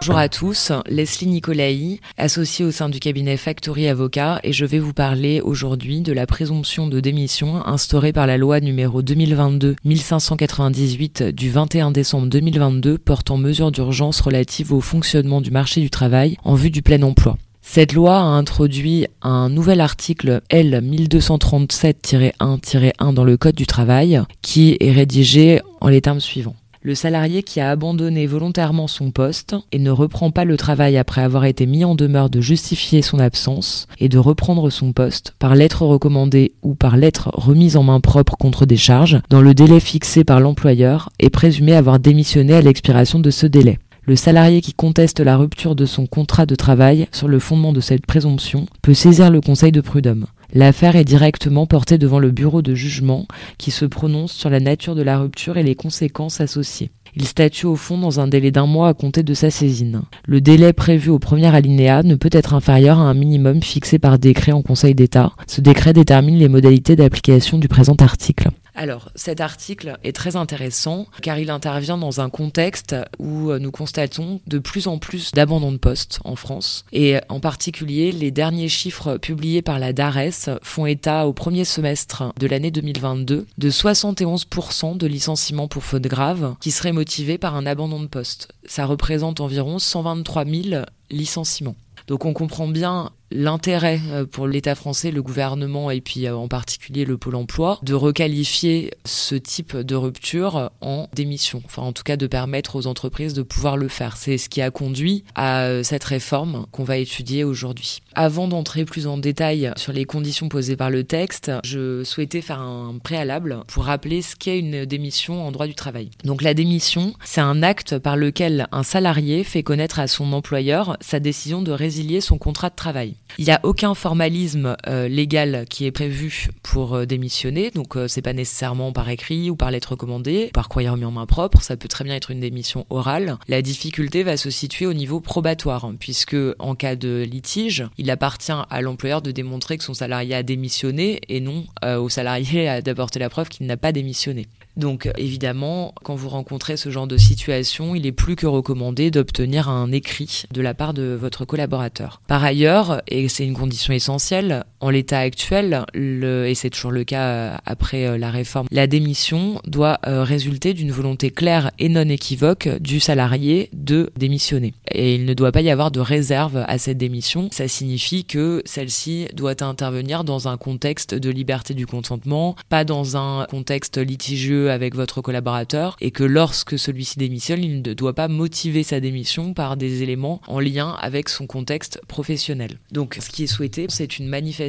Bonjour à tous, Leslie Nicolaï, associée au sein du cabinet Factory Avocat, et je vais vous parler aujourd'hui de la présomption de démission instaurée par la loi numéro 2022-1598 du 21 décembre 2022 portant mesures d'urgence relatives au fonctionnement du marché du travail en vue du plein emploi. Cette loi a introduit un nouvel article L 1237-1-1 dans le Code du travail qui est rédigé en les termes suivants. Le salarié qui a abandonné volontairement son poste et ne reprend pas le travail après avoir été mis en demeure de justifier son absence et de reprendre son poste par lettre recommandée ou par lettre remise en main propre contre des charges dans le délai fixé par l'employeur est présumé avoir démissionné à l'expiration de ce délai. Le salarié qui conteste la rupture de son contrat de travail sur le fondement de cette présomption peut saisir le conseil de prud'homme. L'affaire est directement portée devant le bureau de jugement qui se prononce sur la nature de la rupture et les conséquences associées. Il statue au fond dans un délai d'un mois à compter de sa saisine. Le délai prévu au premier alinéa ne peut être inférieur à un minimum fixé par décret en Conseil d'État. Ce décret détermine les modalités d'application du présent article. Alors, cet article est très intéressant car il intervient dans un contexte où euh, nous constatons de plus en plus d'abandon de postes en France. Et en particulier, les derniers chiffres publiés par la DARES font état au premier semestre de l'année 2022 de 71% de licenciements pour faute grave qui seraient motivés par un abandon de poste. Ça représente environ 123 000 licenciements. Donc on comprend bien l'intérêt euh, pour l'État français, le gouvernement et puis euh, en particulier le Pôle emploi de requalifier ce type de rupture en démission. Enfin, en tout cas, de permettre aux entreprises de pouvoir le faire. C'est ce qui a conduit à euh, cette réforme qu'on va étudier aujourd'hui. Avant d'entrer plus en détail sur les conditions posées par le texte, je souhaitais faire un préalable pour rappeler ce qu'est une démission en droit du travail. Donc la démission, c'est un acte par lequel un salarié fait connaître à son employeur sa décision de résilier son contrat de travail. Il n'y a aucun formalisme euh, légal qui est prévu pour euh, démissionner, donc euh, c'est pas nécessairement par écrit ou par lettre recommandée, par courrier remis en main propre, ça peut très bien être une démission orale. La difficulté va se situer au niveau probatoire, hein, puisque en cas de litige, il appartient à l'employeur de démontrer que son salarié a démissionné et non au salarié d'apporter la preuve qu'il n'a pas démissionné. Donc évidemment, quand vous rencontrez ce genre de situation, il est plus que recommandé d'obtenir un écrit de la part de votre collaborateur. Par ailleurs, c'est une condition essentielle, en l'état actuel, le, et c'est toujours le cas euh, après euh, la réforme, la démission doit euh, résulter d'une volonté claire et non équivoque du salarié de démissionner. Et il ne doit pas y avoir de réserve à cette démission. Ça signifie que celle-ci doit intervenir dans un contexte de liberté du consentement, pas dans un contexte litigieux avec votre collaborateur et que lorsque celui-ci démissionne, il ne doit pas motiver sa démission par des éléments en lien avec son contexte professionnel. Donc ce qui est souhaité, c'est une manifestation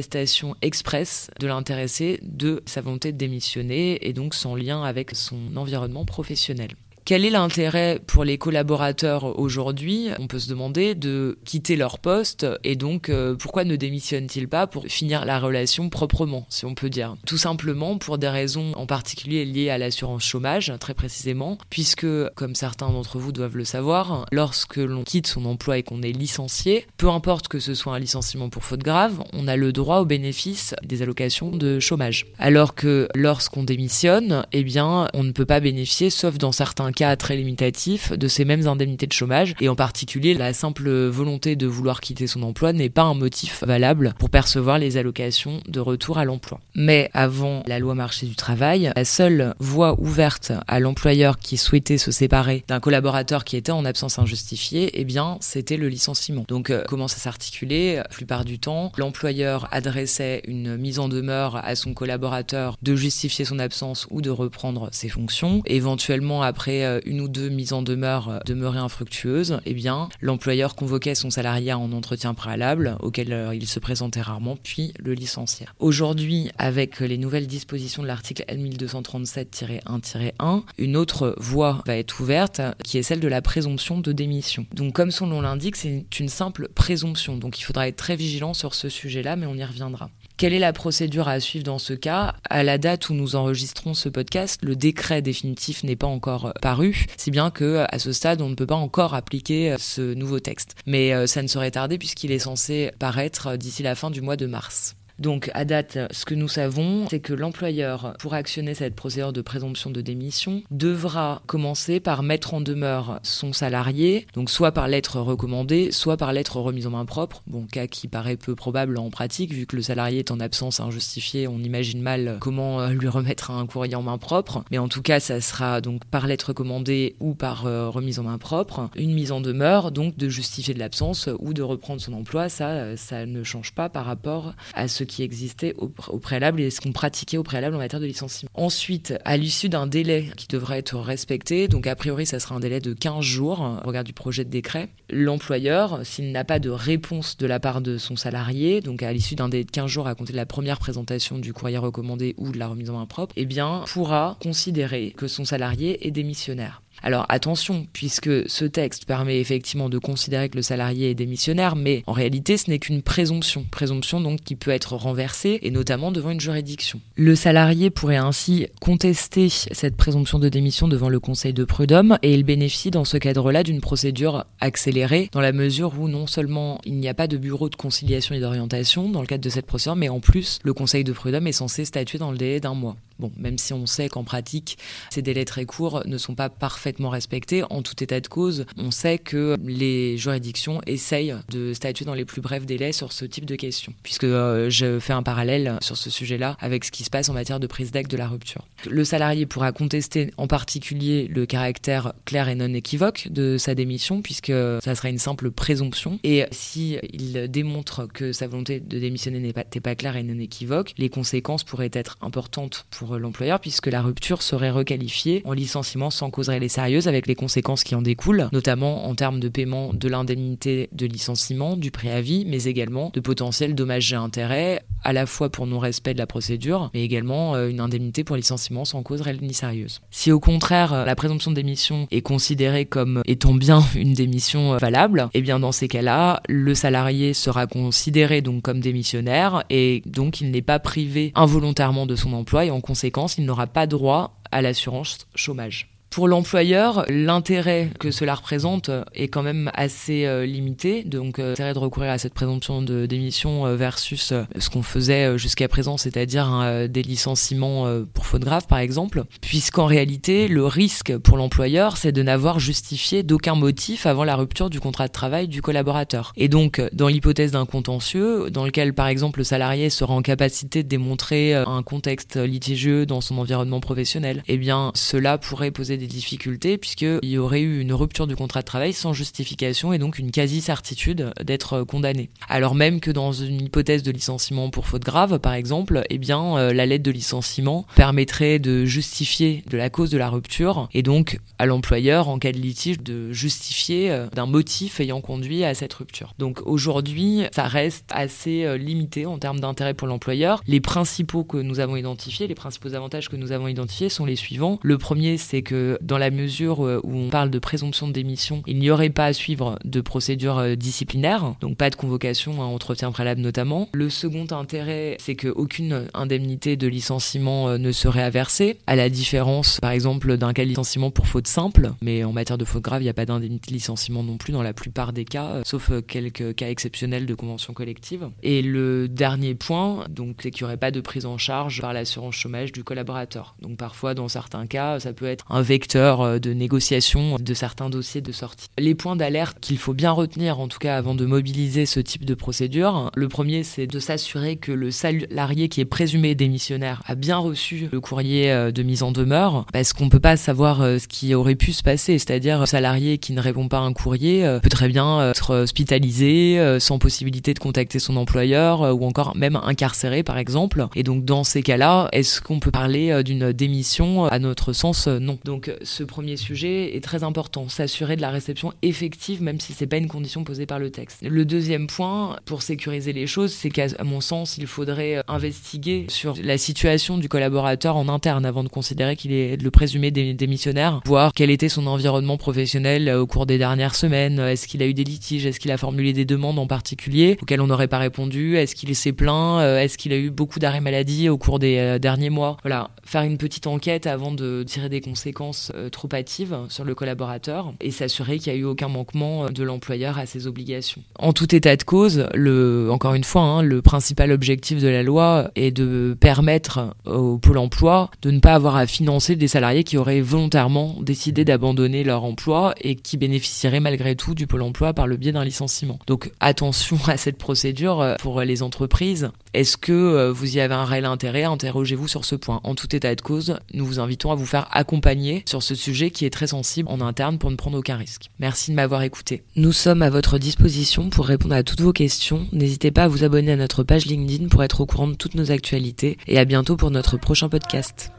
expresse de l'intéressé de sa volonté de démissionner et donc sans lien avec son environnement professionnel. Quel est l'intérêt pour les collaborateurs aujourd'hui On peut se demander de quitter leur poste et donc euh, pourquoi ne démissionnent-ils pas pour finir la relation proprement, si on peut dire? Tout simplement pour des raisons en particulier liées à l'assurance chômage, très précisément, puisque, comme certains d'entre vous doivent le savoir, lorsque l'on quitte son emploi et qu'on est licencié, peu importe que ce soit un licenciement pour faute grave, on a le droit au bénéfice des allocations de chômage. Alors que lorsqu'on démissionne, eh bien, on ne peut pas bénéficier, sauf dans certains cas cas très limitatif de ces mêmes indemnités de chômage et en particulier la simple volonté de vouloir quitter son emploi n'est pas un motif valable pour percevoir les allocations de retour à l'emploi. Mais avant la loi marché du travail, la seule voie ouverte à l'employeur qui souhaitait se séparer d'un collaborateur qui était en absence injustifiée, eh bien, c'était le licenciement. Donc, euh, comment ça s'articulait? La plupart du temps, l'employeur adressait une mise en demeure à son collaborateur de justifier son absence ou de reprendre ses fonctions. Éventuellement, après euh, une ou deux mises en demeure euh, demeuraient infructueuses, eh bien, l'employeur convoquait son salarié en entretien préalable, auquel euh, il se présentait rarement, puis le licenciait. Aujourd'hui, avec les nouvelles dispositions de l'article L1237-1-1, une autre voie va être ouverte, qui est celle de la présomption de démission. Donc, comme son nom l'indique, c'est une simple présomption. Donc, il faudra être très vigilant sur ce sujet-là, mais on y reviendra. Quelle est la procédure à suivre dans ce cas? À la date où nous enregistrons ce podcast, le décret définitif n'est pas encore euh, paru, si bien que à ce stade, on ne peut pas encore appliquer euh, ce nouveau texte. Mais euh, ça ne saurait tarder puisqu'il est censé paraître d'ici la fin du mois de mars. Donc à date, ce que nous savons, c'est que l'employeur, pour actionner cette procédure de présomption de démission, devra commencer par mettre en demeure son salarié, donc soit par lettre recommandée, soit par lettre remise en main propre, bon cas qui paraît peu probable en pratique, vu que le salarié est en absence injustifiée, on imagine mal comment lui remettre un courrier en main propre, mais en tout cas ça sera donc par lettre recommandée ou par euh, remise en main propre, une mise en demeure, donc de justifier de l'absence ou de reprendre son emploi, ça, euh, ça ne change pas par rapport à ce qui existait au, préalable et ce qu'on pratiquait au préalable en matière de licenciement. Ensuite, à l'issue d'un délai qui devrait être respecté, donc a priori ça sera un délai de 15 jours au regard du projet de décret, l'employeur, s'il n'a pas de réponse de la part de son salarié, donc à l'issue d'un délai de 15 jours à compter de la première présentation du courrier recommandé ou de la remise en main propre, eh bien pourra considérer que son salarié est démissionnaire. Alors attention, puisque ce texte permet effectivement de considérer que le salarié est démissionnaire, mais en réalité ce n'est qu'une présomption, présomption donc qui peut être renversée et notamment devant une juridiction. Le salarié pourrait ainsi contester cette présomption de démission devant le Conseil de prud'homme et il bénéficie dans ce cadre-là d'une procédure accélérée dans la mesure où non seulement il n'y a pas de bureau de conciliation et d'orientation dans le cadre de cette procédure, mais en plus le Conseil de prud'homme est censé statuer dans le délai d'un mois. Bon, même si on sait qu'en pratique, ces délais très courts ne sont pas parfaitement respectés, en tout état de cause, on sait que les juridictions essayent de statuer dans les plus brefs délais sur ce type de questions, puisque euh, je fais un parallèle sur ce sujet-là avec ce qui se passe en matière de prise d'acte de la rupture. Le salarié pourra contester en particulier le caractère clair et non équivoque de sa démission, puisque ça sera une simple présomption, et si démontre que sa volonté de démissionner n'est pas, pas claire et non équivoque, les conséquences pourraient être importantes pour l'employeur puisque la rupture serait requalifiée en licenciement sans cause réelle et sérieuse avec les conséquences qui en découlent, notamment en termes de paiement de l'indemnité de licenciement, du préavis, mais également de potentiels dommages et intérêts, à la fois pour non-respect de la procédure, mais également euh, une indemnité pour licenciement sans cause réelle ni sérieuse. Si au contraire la présomption démission est considérée comme étant bien une démission euh, valable, et eh bien dans ces cas-là, le salarié sera considéré donc comme démissionnaire et donc il n'est pas privé involontairement de son emploi et en conséquence il n'aura pas droit à l'assurance chômage. Pour l'employeur, l'intérêt que cela représente est quand même assez euh, limité. Donc, euh, l'intérêt de recourir à cette présomption de démission euh, versus ce qu'on faisait jusqu'à présent, c'est-à-dire des licenciements pour faute grave, par exemple, puisqu'en réalité, le risque pour l'employeur, c'est de n'avoir justifié d'aucun motif avant la rupture du contrat de travail du collaborateur. Et donc, dans l'hypothèse d'un contentieux, dans lequel, par exemple, le salarié sera en capacité de démontrer un contexte litigieux dans son environnement professionnel, eh bien, cela pourrait poser des difficultés puisqu'il y aurait eu une rupture du contrat de travail sans justification et donc une quasi-certitude d'être condamné. Alors même que dans une hypothèse de licenciement pour faute grave, par exemple, eh bien, euh, la lettre de licenciement permettrait de justifier de la cause de la rupture et donc à l'employeur, en cas de litige, de justifier euh, d'un motif ayant conduit à cette rupture. Donc aujourd'hui, ça reste assez euh, limité en termes d'intérêt pour l'employeur. Les principaux que nous avons identifiés, les principaux avantages que nous avons identifiés sont les suivants. Le premier, c'est que dans la mesure euh, où on parle de présomption de démission, il n'y aurait pas à suivre de procédure euh, disciplinaire, donc pas de convocation à entretien préalable notamment. Le second intérêt, c'est qu'aucune indemnité de licenciement euh, ne serait aversée, à la différence par exemple d'un cas de licenciement pour faute simple, mais en matière de faute grave, il n'y a pas d'indemnité de licenciement non plus dans la plupart des cas, sauf quelques cas exceptionnels de convention collective. Et le dernier point, donc c'est qu'il n'y aurait pas de prise en charge par l'assurance chômage du collaborateur. Donc parfois, dans certains cas, ça peut être un euh, de négociation de certains dossiers de sortie. Les points d'alerte qu'il faut bien retenir, en tout cas avant de mobiliser ce type de procédure, le premier c'est de s'assurer que le salarié qui est présumé démissionnaire a bien reçu le courrier euh, de mise en demeure, parce qu'on peut pas savoir euh, ce qui aurait pu se passer, c'est-à-dire un salarié qui ne répond pas à un courrier peut très bien être hospitalisé sans possibilité de contacter son employeur ou encore même incarcéré par exemple. Et donc dans ces cas-là, est-ce qu'on peut parler d'une démission À notre sens, non. Ce premier sujet est très important, s'assurer de la réception effective, même si c'est pas une condition posée par le texte. Le deuxième point, pour sécuriser les choses, c'est qu'à mon sens, il faudrait euh, investiguer sur la situation du collaborateur en interne avant de considérer qu'il est le présumé démissionnaire, voir quel était son environnement professionnel euh, au cours des dernières semaines, est-ce qu'il a eu des litiges, est-ce qu'il a formulé des demandes en particulier auxquelles on n'aurait pas répondu, est-ce qu'il s'est plaint, euh, est-ce qu'il a eu beaucoup d'arrêts maladie au cours des derniers mois. Voilà, faire une petite enquête avant de tirer des conséquences euh, trop hâtive sur le collaborateur et s'assurer qu'il n'y a eu aucun manquement de l'employeur à ses obligations. En tout état de cause, encore une fois, hein, le principal objectif de la loi est de permettre au Pôle emploi de ne pas avoir à financer des salariés qui auraient volontairement décidé d'abandonner leur emploi et qui bénéficieraient malgré tout du Pôle emploi par le biais d'un licenciement. Donc attention à cette procédure euh, pour les entreprises. Est-ce que euh, vous y avez un réel intérêt? Interrogez-vous sur ce point. En tout état de cause, nous vous invitons à vous faire accompagner sur ce sujet qui est très sensible en interne pour ne prendre aucun risque. Merci de m'avoir écouté. Nous sommes à votre disposition pour répondre à toutes vos questions. N'hésitez pas à vous abonner à notre page LinkedIn pour être au courant de toutes nos actualités et à bientôt pour notre prochain podcast.